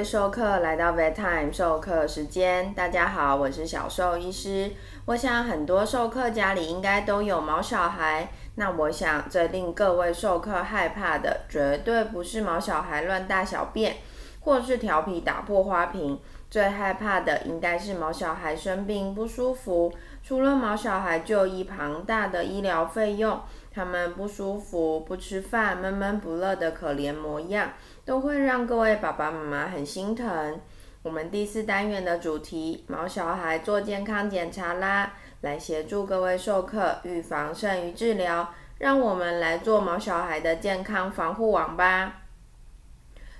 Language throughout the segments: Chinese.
位授课来到 Vetime 授课时间，大家好，我是小兽医师。我想很多授课家里应该都有毛小孩，那我想最令各位授课害怕的，绝对不是毛小孩乱大小便，或是调皮打破花瓶，最害怕的应该是毛小孩生病不舒服。除了毛小孩就医庞大的医疗费用，他们不舒服、不吃饭、闷闷不乐的可怜模样，都会让各位爸爸妈妈很心疼。我们第四单元的主题，毛小孩做健康检查啦，来协助各位授课预防胜于治疗，让我们来做毛小孩的健康防护网吧。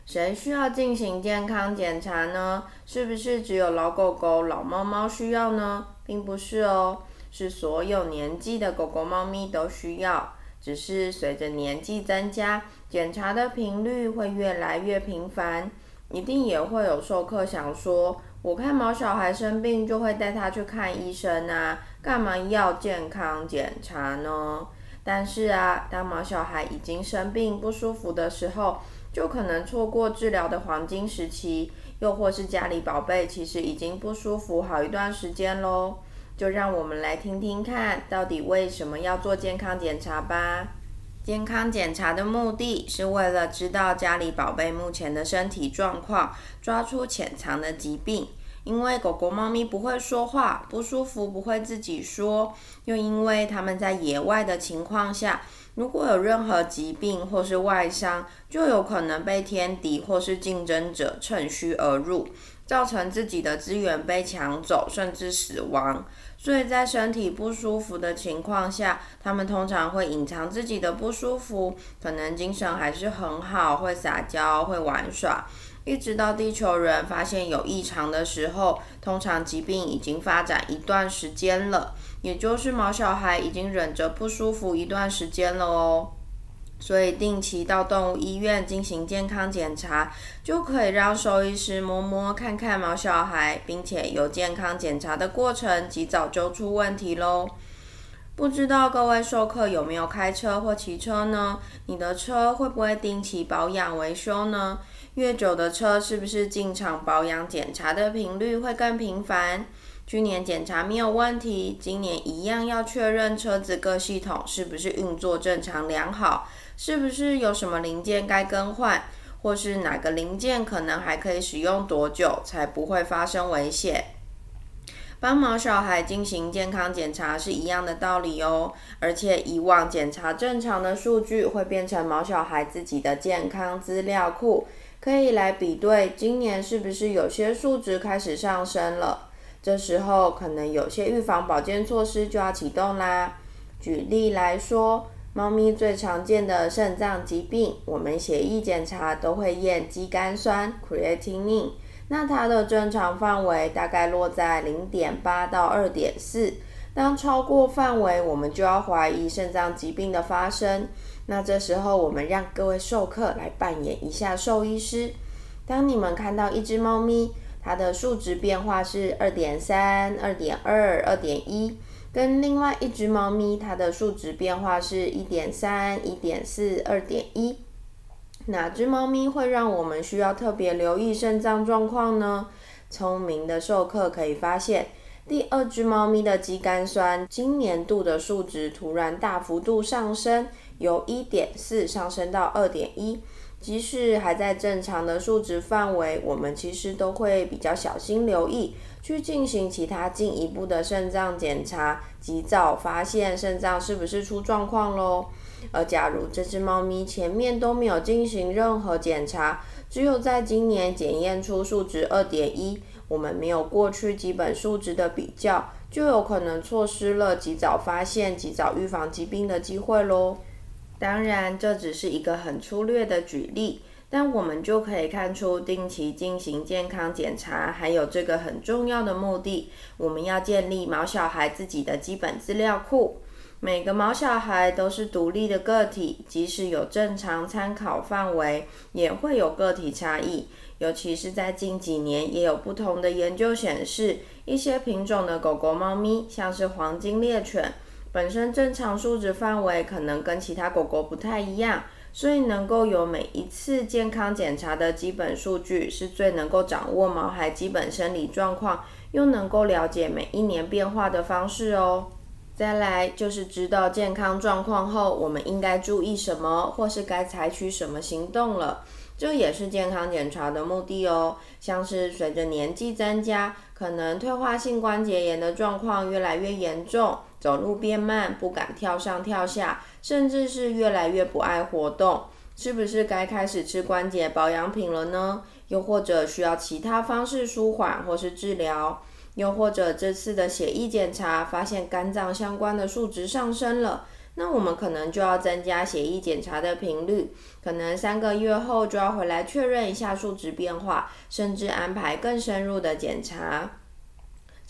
谁需要进行健康检查呢？是不是只有老狗狗、老猫猫需要呢？并不是哦，是所有年纪的狗狗、猫咪都需要。只是随着年纪增加，检查的频率会越来越频繁。一定也会有授课想说，我看毛小孩生病就会带他去看医生啊，干嘛要健康检查呢？但是啊，当毛小孩已经生病不舒服的时候，就可能错过治疗的黄金时期。又或是家里宝贝其实已经不舒服好一段时间喽，就让我们来听听看，到底为什么要做健康检查吧。健康检查的目的是为了知道家里宝贝目前的身体状况，抓出潜藏的疾病。因为狗狗、猫咪不会说话，不舒服不会自己说，又因为它们在野外的情况下。如果有任何疾病或是外伤，就有可能被天敌或是竞争者趁虚而入，造成自己的资源被抢走，甚至死亡。所以在身体不舒服的情况下，他们通常会隐藏自己的不舒服，可能精神还是很好，会撒娇，会玩耍，一直到地球人发现有异常的时候，通常疾病已经发展一段时间了。也就是毛小孩已经忍着不舒服一段时间了哦，所以定期到动物医院进行健康检查，就可以让兽医师摸摸看看毛小孩，并且有健康检查的过程，及早揪出问题喽。不知道各位授课有没有开车或骑车呢？你的车会不会定期保养维修呢？越久的车是不是进场保养检查的频率会更频繁？去年检查没有问题，今年一样要确认车子各系统是不是运作正常良好，是不是有什么零件该更换，或是哪个零件可能还可以使用多久才不会发生危险。帮毛小孩进行健康检查是一样的道理哦，而且以往检查正常的数据会变成毛小孩自己的健康资料库，可以来比对今年是不是有些数值开始上升了。这时候可能有些预防保健措施就要启动啦。举例来说，猫咪最常见的肾脏疾病，我们血液检查都会验肌酐酸 （creatinine），那它的正常范围大概落在零点八到二点四。当超过范围，我们就要怀疑肾脏疾病的发生。那这时候，我们让各位授课来扮演一下兽医师。当你们看到一只猫咪，它的数值变化是二点三、二点二、二点一，跟另外一只猫咪，它的数值变化是一点三、一点四、二点一。哪只猫咪会让我们需要特别留意肾脏状况呢？聪明的授课可以发现，第二只猫咪的肌酐酸今年度的数值突然大幅度上升，由一点四上升到二点一。即使还在正常的数值范围，我们其实都会比较小心留意，去进行其他进一步的肾脏检查，及早发现肾脏是不是出状况喽。而假如这只猫咪前面都没有进行任何检查，只有在今年检验出数值二点一，我们没有过去基本数值的比较，就有可能错失了及早发现、及早预防疾病的机会喽。当然，这只是一个很粗略的举例，但我们就可以看出，定期进行健康检查，还有这个很重要的目的，我们要建立毛小孩自己的基本资料库。每个毛小孩都是独立的个体，即使有正常参考范围，也会有个体差异。尤其是在近几年，也有不同的研究显示，一些品种的狗狗、猫咪，像是黄金猎犬。本身正常数值范围可能跟其他狗狗不太一样，所以能够有每一次健康检查的基本数据，是最能够掌握毛孩基本生理状况，又能够了解每一年变化的方式哦。再来就是知道健康状况后，我们应该注意什么，或是该采取什么行动了。这也是健康检查的目的哦。像是随着年纪增加，可能退化性关节炎的状况越来越严重，走路变慢，不敢跳上跳下，甚至是越来越不爱活动，是不是该开始吃关节保养品了呢？又或者需要其他方式舒缓或是治疗？又或者这次的血液检查发现肝脏相关的数值上升了，那我们可能就要增加血液检查的频率，可能三个月后就要回来确认一下数值变化，甚至安排更深入的检查。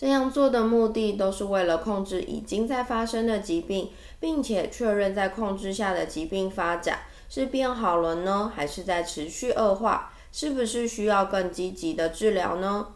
这样做的目的都是为了控制已经在发生的疾病，并且确认在控制下的疾病发展是变好了呢，还是在持续恶化，是不是需要更积极的治疗呢？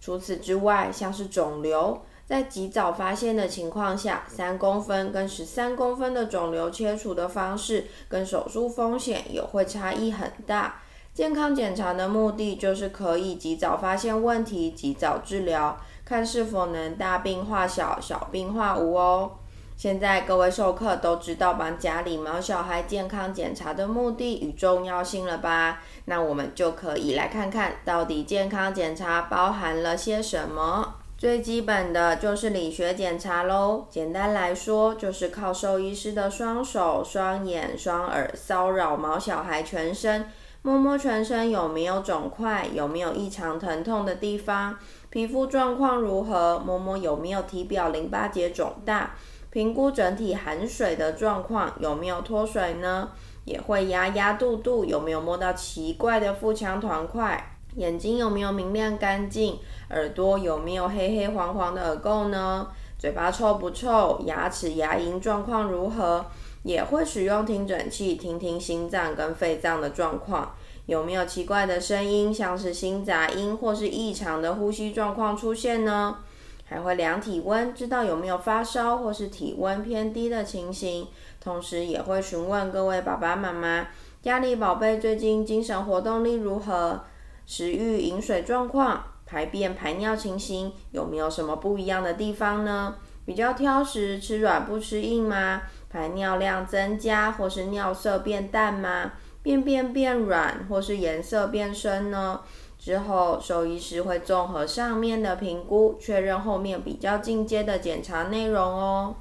除此之外，像是肿瘤，在及早发现的情况下，三公分跟十三公分的肿瘤切除的方式跟手术风险也会差异很大。健康检查的目的就是可以及早发现问题，及早治疗，看是否能大病化小，小病化无哦。现在各位授课都知道帮家里毛小孩健康检查的目的与重要性了吧？那我们就可以来看看到底健康检查包含了些什么。最基本的就是理学检查喽。简单来说，就是靠兽医师的双手、双眼、双耳骚扰毛小孩全身，摸摸全身有没有肿块，有没有异常疼痛的地方，皮肤状况如何，摸摸有没有体表淋巴结肿大。评估整体含水的状况，有没有脱水呢？也会压压肚肚，有没有摸到奇怪的腹腔团块？眼睛有没有明亮干净？耳朵有没有黑黑黄黄的耳垢呢？嘴巴臭不臭？牙齿牙龈状况如何？也会使用听诊器听听心脏跟肺脏的状况，有没有奇怪的声音，像是心杂音或是异常的呼吸状况出现呢？还会量体温，知道有没有发烧或是体温偏低的情形。同时也会询问各位爸爸妈妈，家里宝贝最近精神活动力如何，食欲、饮水状况、排便、排尿情形有没有什么不一样的地方呢？比较挑食，吃软不吃硬吗？排尿量增加或是尿色变淡吗？便便变软或是颜色变深呢？之后，兽医师会综合上面的评估，确认后面比较进阶的检查内容哦。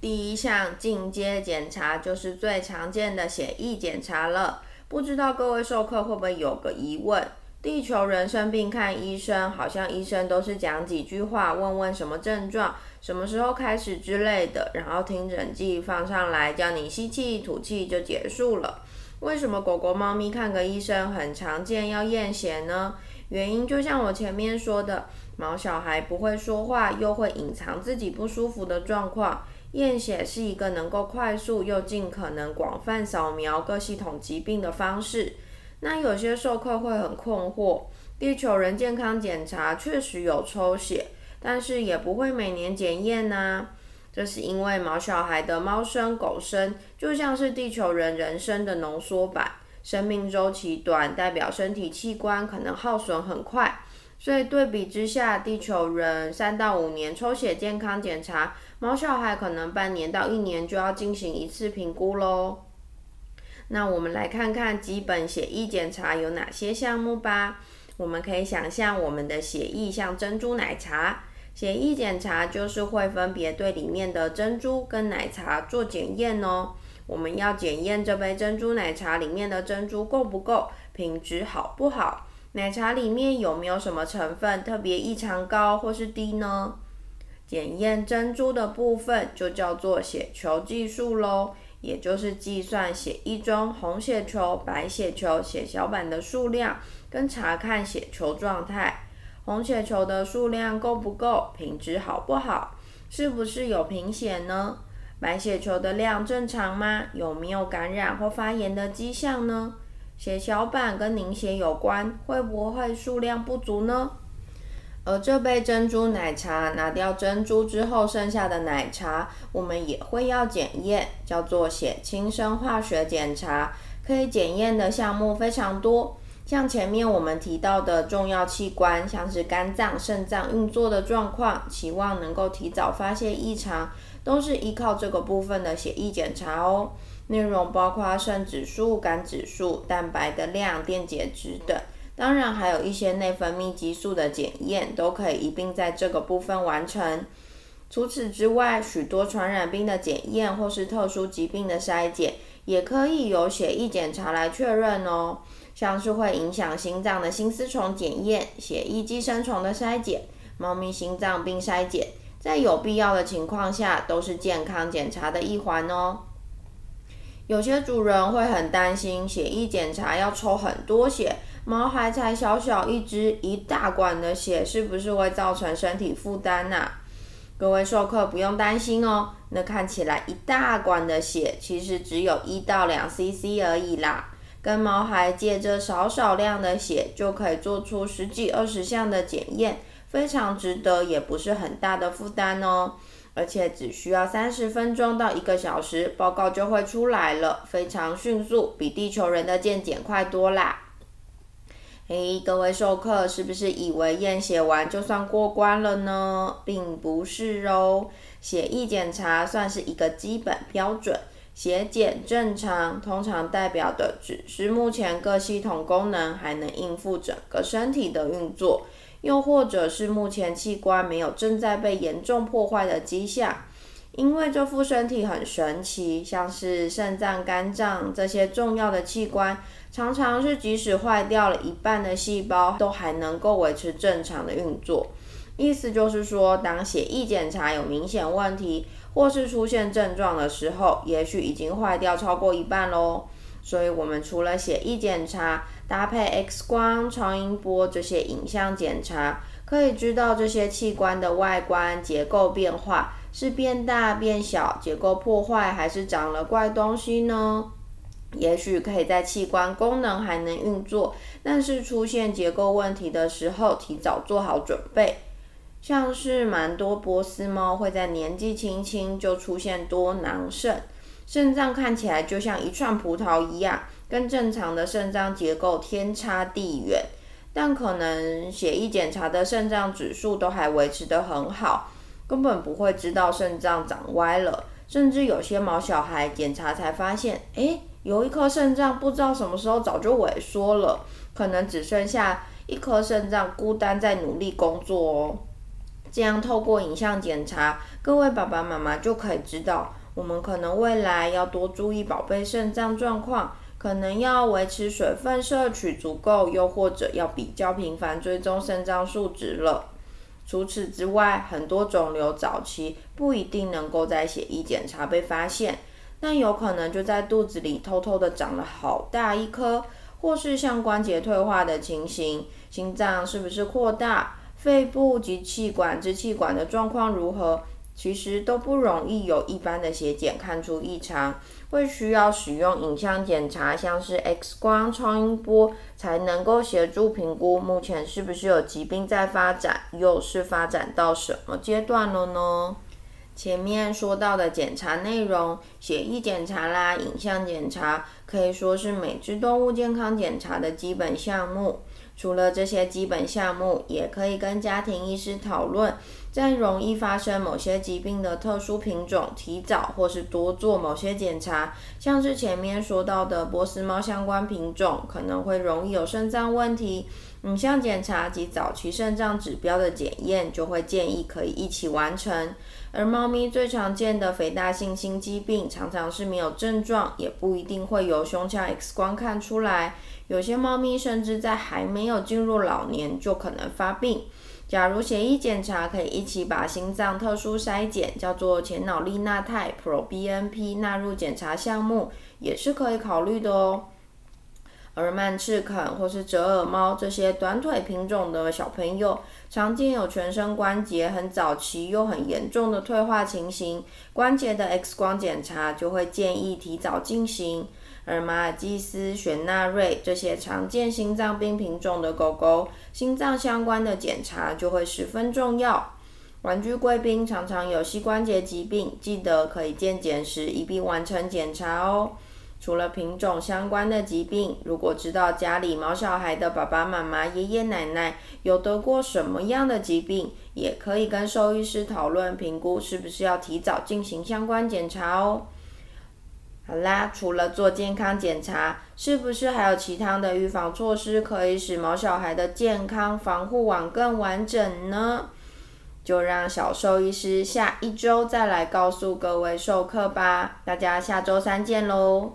第一项进阶检查就是最常见的血液检查了。不知道各位授课会不会有个疑问？地球人生病看医生，好像医生都是讲几句话，问问什么症状、什么时候开始之类的，然后听诊器放上来，叫你吸气吐气就结束了。为什么狗狗、猫咪看个医生很常见要验血呢？原因就像我前面说的，毛小孩不会说话，又会隐藏自己不舒服的状况，验血是一个能够快速又尽可能广泛扫描各系统疾病的方式。那有些授课会很困惑，地球人健康检查确实有抽血，但是也不会每年检验呐。这是因为毛小孩的猫生狗生就像是地球人人生的浓缩版，生命周期短，代表身体器官可能耗损很快。所以对比之下，地球人三到五年抽血健康检查，毛小孩可能半年到一年就要进行一次评估喽。那我们来看看基本血液检查有哪些项目吧。我们可以想象我们的血液像珍珠奶茶。血液检查就是会分别对里面的珍珠跟奶茶做检验哦。我们要检验这杯珍珠奶茶里面的珍珠够不够，品质好不好，奶茶里面有没有什么成分特别异常高或是低呢？检验珍珠的部分就叫做血球计数喽，也就是计算血液中红血球、白血球、血小板的数量，跟查看血球状态。红血球的数量够不够？品质好不好？是不是有贫血呢？白血球的量正常吗？有没有感染或发炎的迹象呢？血小板跟凝血有关，会不会数量不足呢？而这杯珍珠奶茶拿掉珍珠之后剩下的奶茶，我们也会要检验，叫做血清生化学检查，可以检验的项目非常多。像前面我们提到的重要器官，像是肝脏、肾脏运作的状况，期望能够提早发现异常，都是依靠这个部分的血液检查哦。内容包括肾指数、肝指数、蛋白的量、电解质等。当然，还有一些内分泌激素的检验，都可以一并在这个部分完成。除此之外，许多传染病的检验或是特殊疾病的筛检，也可以由血液检查来确认哦。像是会影响心脏的心丝虫检验、血液寄生虫的筛检、猫咪心脏病筛检，在有必要的情况下，都是健康检查的一环哦。有些主人会很担心，血液检查要抽很多血。毛孩才小小一只，一大管的血是不是会造成身体负担呐？各位授课不用担心哦，那看起来一大管的血，其实只有一到两 CC 而已啦。跟毛孩借着少少量的血，就可以做出十几二十项的检验，非常值得，也不是很大的负担哦。而且只需要三十分钟到一个小时，报告就会出来了，非常迅速，比地球人的健检快多啦。嘿，各位授课是不是以为验血完就算过关了呢？并不是哦，血液检查算是一个基本标准，血检正常，通常代表的只是目前各系统功能还能应付整个身体的运作，又或者是目前器官没有正在被严重破坏的迹象。因为这副身体很神奇，像是肾脏、肝脏这些重要的器官。常常是即使坏掉了一半的细胞，都还能够维持正常的运作。意思就是说，当血液检查有明显问题，或是出现症状的时候，也许已经坏掉超过一半喽。所以，我们除了血液检查，搭配 X 光、超音波这些影像检查，可以知道这些器官的外观结构变化是变大变小、结构破坏，还是长了怪东西呢？也许可以在器官功能还能运作，但是出现结构问题的时候，提早做好准备。像是蛮多波斯猫会在年纪轻轻就出现多囊肾，肾脏看起来就像一串葡萄一样，跟正常的肾脏结构天差地远。但可能血液检查的肾脏指数都还维持得很好，根本不会知道肾脏长歪了。甚至有些毛小孩检查才发现，诶。有一颗肾脏不知道什么时候早就萎缩了，可能只剩下一颗肾脏孤单在努力工作哦。这样透过影像检查，各位爸爸妈妈就可以知道，我们可能未来要多注意宝贝肾脏状况，可能要维持水分摄取足够，又或者要比较频繁追踪肾脏数值了。除此之外，很多肿瘤早期不一定能够在血液检查被发现。但有可能就在肚子里偷偷的长了好大一颗，或是像关节退化的情形，心脏是不是扩大，肺部及气管、支气管的状况如何，其实都不容易有一般的血检看出异常，会需要使用影像检查，像是 X 光、超音波，才能够协助评估目前是不是有疾病在发展，又是发展到什么阶段了呢？前面说到的检查内容，血液检查啦、影像检查，可以说是每只动物健康检查的基本项目。除了这些基本项目，也可以跟家庭医师讨论，在容易发生某些疾病的特殊品种，提早或是多做某些检查。像是前面说到的波斯猫相关品种，可能会容易有肾脏问题，影像检查及早期肾脏指标的检验，就会建议可以一起完成。而猫咪最常见的肥大性心肌病，常常是没有症状，也不一定会由胸腔 X 光看出来。有些猫咪甚至在还没有进入老年就可能发病。假如协议检查可以一起把心脏特殊筛检，叫做前脑利纳肽 （ProBNP） 纳入检查项目，也是可以考虑的哦。而曼赤肯或是折耳猫这些短腿品种的小朋友，常见有全身关节很早期又很严重的退化情形，关节的 X 光检查就会建议提早进行。而马尔济斯、雪纳瑞这些常见心脏病品种的狗狗，心脏相关的检查就会十分重要。玩具贵宾常常有膝关节疾病，记得可以健检时一并完成检查哦。除了品种相关的疾病，如果知道家里毛小孩的爸爸妈妈、爷爷奶奶有得过什么样的疾病，也可以跟兽医师讨论评估，是不是要提早进行相关检查哦。好啦，除了做健康检查，是不是还有其他的预防措施可以使毛小孩的健康防护网更完整呢？就让小兽医师下一周再来告诉各位授课吧。大家下周三见喽！